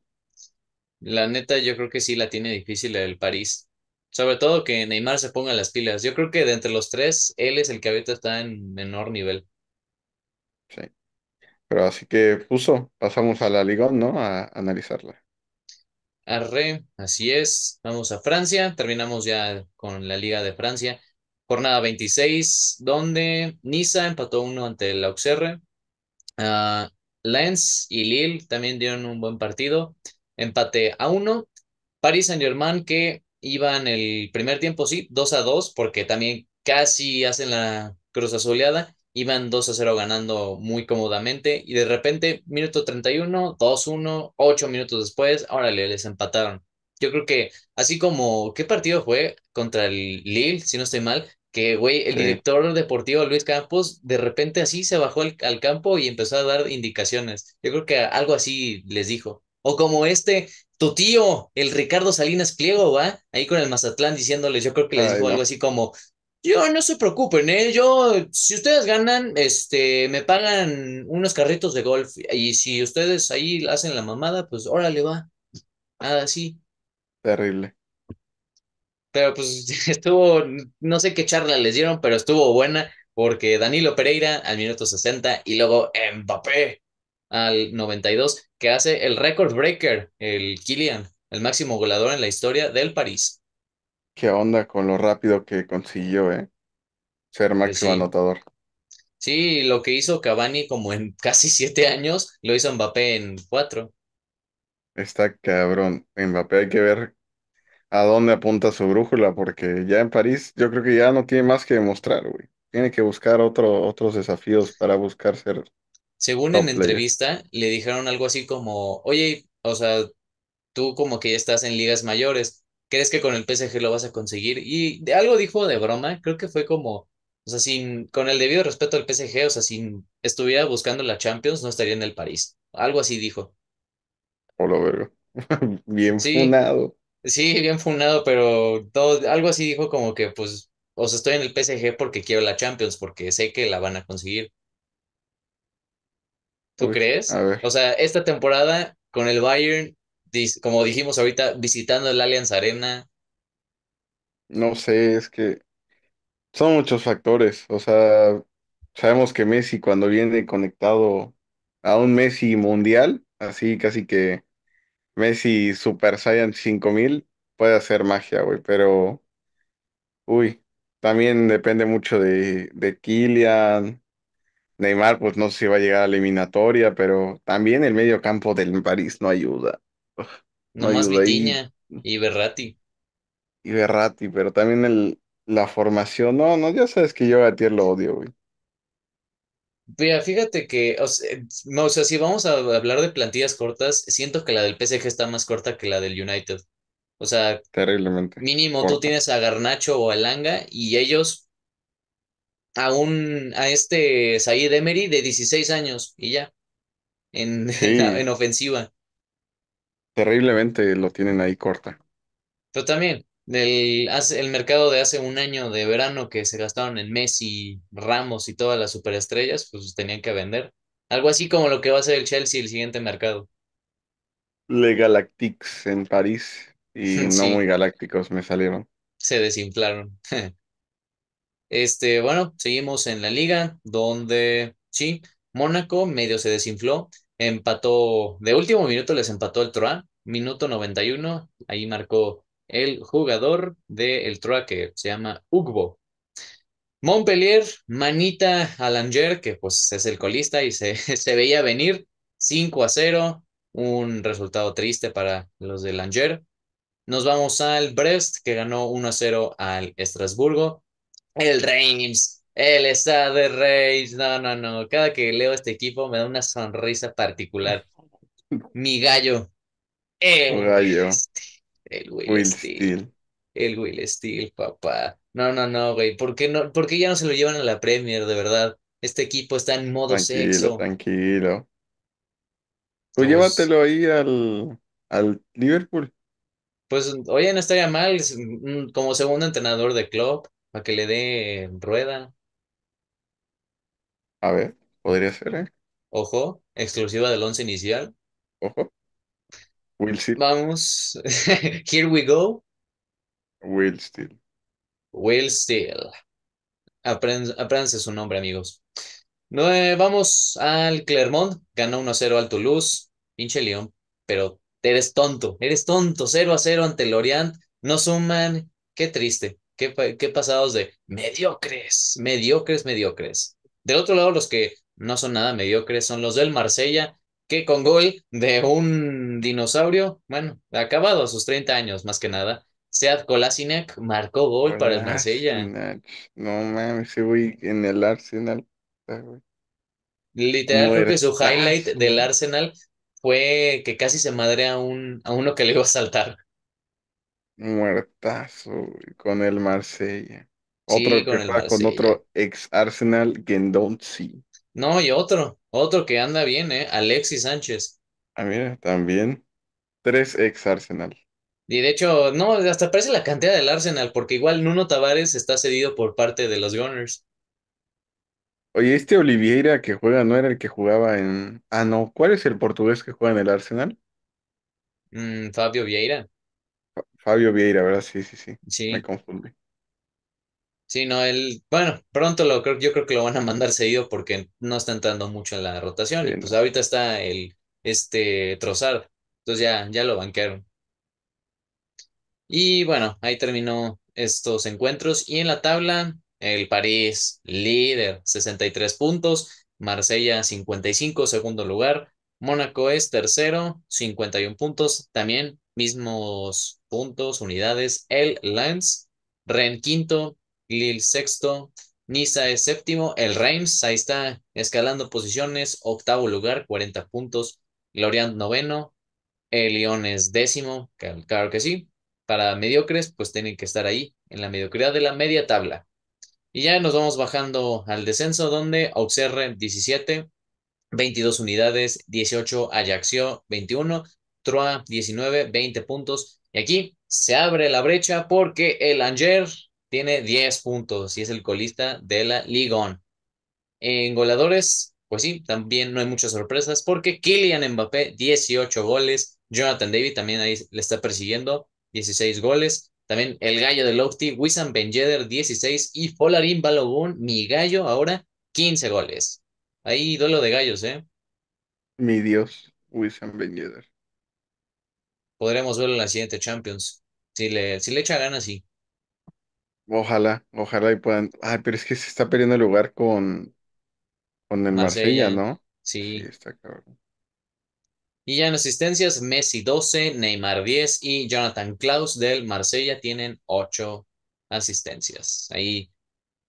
La neta, yo creo que sí la tiene difícil el París. Sobre todo que Neymar se ponga las pilas. Yo creo que de entre los tres, él es el que ahorita está en menor nivel. Sí. Pero así que puso, pasamos a la Ligón, ¿no? A, analizarla. Arre, así es. Vamos a Francia. Terminamos ya con la Liga de Francia. Jornada 26, donde Niza empató uno ante el Auxerre. Uh, Lens y Lille también dieron un buen partido. Empate a uno. Paris Saint-Germain que iban el primer tiempo, sí, 2 a 2, porque también casi hacen la cruz azuleada iban 2 a 0 ganando muy cómodamente y de repente, minuto 31, 2-1, 8 minutos después, ahora les empataron. Yo creo que así como, ¿qué partido fue contra el Lille, si no estoy mal? Que, güey, el director deportivo Luis Campos de repente así se bajó al, al, campo y empezó a dar indicaciones. Yo creo que algo así les dijo. O como este, tu tío, el Ricardo Salinas Pliego, ¿va? Ahí con el Mazatlán diciéndoles, yo creo que les dijo algo así como, Yo no se preocupen, ¿eh? Yo, si ustedes ganan, este, me pagan unos carritos de golf y si ustedes ahí hacen la mamada, pues órale va, nada así. Terrible. Pero pues estuvo, no sé qué charla les dieron, pero estuvo buena porque Danilo Pereira al minuto 60 y luego Mbappé al 92, que hace el record breaker, el Kylian, el máximo goleador en la historia del París. ¿Qué onda con lo rápido que consiguió, eh? Ser Pues máximo sí, anotador. sí, lo que hizo Cavani como en casi siete años, lo hizo Mbappé en cuatro. Está cabrón. Mbappé hay que ver a dónde apunta su brújula, porque ya en París yo creo que ya no tiene más que demostrar, güey. Tiene que buscar otro, otros desafíos para buscar ser Según en player. entrevista, le dijeron algo así como, oye, o sea, tú como que ya estás en ligas mayores, ¿crees que con el PSG lo vas a conseguir? Y de algo dijo de broma, creo que fue como, o sea, sin, con el debido respeto al PSG, o sea, si estuviera buscando la Champions, no estaría en el París. Algo así dijo. O lo vergo. Bien Sí, funado. Sí, bien funado, pero todo, algo así dijo como que, pues, o sea, estoy en el PSG porque quiero la Champions, porque sé que la van a conseguir. ¿Tú Uy, a crees? O ver. sea, esta temporada con el Bayern, como dijimos ahorita, visitando el Allianz Arena, No sé, es que son muchos factores. O sea, sabemos que Messi cuando viene conectado a un Messi mundial, así casi que Messi Super Saiyan 5000 puede hacer magia, güey, pero, uy, también depende mucho de, de Kylian. Neymar, pues no sé si va a llegar a la eliminatoria, pero también el medio campo del París no ayuda. No nomás ayuda. Y, Vitinha y Berratti. y Verratti, pero también el, la formación. No, no, ya sabes que yo a Gatier lo odio, güey. Mira, fíjate que, o sea, no, o sea, si vamos a hablar de plantillas cortas, siento que la del PSG está más corta que la del United. O sea, Terriblemente mínimo tú tienes a Garnacho o a Elanga y ellos a un, a este Saïd Emery de 16 años y ya, en, en, Sí, en ofensiva. terriblemente lo tienen ahí corta. Pero también, del, hace, el mercado de hace un año de verano que se gastaron en Messi, Ramos y todas las superestrellas, pues tenían que vender. Algo así como lo que va a hacer el Chelsea el siguiente mercado. Le Galactiques en París y no muy galácticos me salieron. se desinflaron. Este, bueno, seguimos en la liga, donde sí, Mónaco medio se desinfló, empató, de último minuto les empató el Troyes, minuto 91, ahí marcó el jugador del Troyes que se llama Ugbo. Montpellier, manita a Langer, que pues es el colista y se, se veía venir 5 a cero, un resultado triste para los de Langer. Nos vamos al Brest, que ganó 1 a cero al Estrasburgo. El Reims, el Stade Reims, no, no, no. Cada que leo este equipo me da una sonrisa particular. Mi gallo, el Gallo, el Will Will Steel, Steel. el Will Steel, papá. No, no, no, güey. ¿Por qué no, por qué ya no se lo llevan a la Premier, de verdad? Este equipo está en modo Tranquilo, sexo. tranquilo. Pues Pues, llévatelo ahí al, al Liverpool. pues, oye, no estaría mal mm, como segundo entrenador de club, para que le dé rueda. A ver, podría ser, ¿eh? Ojo, exclusiva del once inicial. Ojo. Will Steel. Vamos. Here we go. Will Steel. Will. Aprén- Apréndanse su nombre, amigos. No, eh, vamos al Clermont. Ganó 1-0 al Toulouse. Pinche León. Pero eres tonto. Eres tonto. 0 a 0 ante Lorient. No suman. Qué triste. Qué, qué pasados de mediocres. Mediocres, mediocres. Del otro lado, los que no son nada mediocres son los del Marsella. Que con gol de un dinosaurio, bueno, acabado a sus 30 años, más que nada. Sead Kolasinac marcó gol para el Marsella. No mames, ese güey en el Arsenal. Ah. Literal, creo que su highlight del. Arsenal fue que casi se madre a, un, a uno que le iba a saltar. Muertazo, güey, Con el Marsella. Sí, Otro que con el juega con Marsella. otro ex Arsenal, Guendouzi. No, y otro, otro que anda bien, ¿eh? Alexis Sánchez. Ah, mira, también. Tres ex Arsenal. Y de hecho, no, hasta parece la cantidad del Arsenal, porque igual Nuno Tavares está cedido por parte de los Gunners. Oye, este Oliveira que juega no era el que jugaba en... Ah, no, ¿cuál es el portugués que juega en el Arsenal? Mm, Fabio Vieira. Fabio Vieira, ¿verdad? Sí, sí, sí. Me Sí, confundí. Sí, no, él, bueno, pronto lo creo, yo creo que lo van a mandar seguido porque no está entrando mucho en la rotación Sí, y pues no. ahorita está el, este, Trossard, entonces ya, ya lo banquearon. Y bueno, ahí terminó estos encuentros. Y en la tabla, el París líder, 63 puntos. Marsella 55, segundo lugar. Mónaco es tercero, 51 puntos. También mismos puntos, unidades. El Lens, Rennes quinto, Lille sexto. Niza es séptimo. El Reims, ahí está escalando posiciones. Octavo lugar, 40 puntos. Lorient noveno. El Lyon es décimo, claro que sí. Para mediocres, pues tienen que estar ahí, en la mediocridad de la media tabla. Y ya nos vamos bajando al descenso, donde Auxerre 17, 22 unidades, 18 Ajaccio 21, Troyes 19, 20 puntos. Y aquí se abre la brecha porque el Angers tiene 10 puntos y es el colista de la Ligue 1. En goleadores, pues sí, también no hay muchas sorpresas porque Kylian Mbappé, 18 goles, Jonathan David también ahí le está persiguiendo, 16 goles, también el gallo de Lofty, Wissam Ben Yedder, 16 y Folarin Balogun, mi gallo, ahora 15 goles. Ahí duelo de gallos, ¿eh? Mi Dios, Wissam Ben Yedder. Podremos verlo en la siguiente Champions. Si le, si le echa ganas, sí. Ojalá, ojalá y puedan. Ay, pero es que se está perdiendo el lugar con, con el Marsella, Marsella, ¿no? Sí, sí. está cabrón. Y ya en asistencias, Messi 12, Neymar 10 y Jonathan Klaus del Marsella tienen 8 asistencias. Ahí,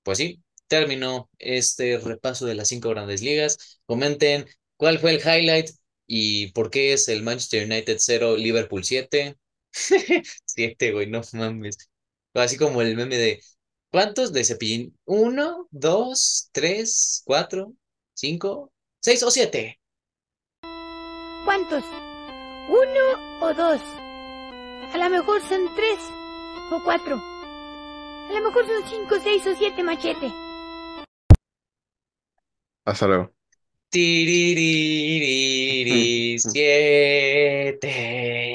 pues sí, terminó este repaso de las cinco grandes ligas. Comenten cuál fue el highlight y por qué es el Manchester United 0, Liverpool 7. 7, güey, no mames. Así como el meme de ¿cuántos de Cepillín? ¿Uno, dos, tres, cuatro, cinco, seis o siete? ¿Cuántos? ¿Uno o dos? A lo mejor son tres o cuatro. A lo mejor son cinco, seis o siete machete. Hasta luego. Tiririri, siete.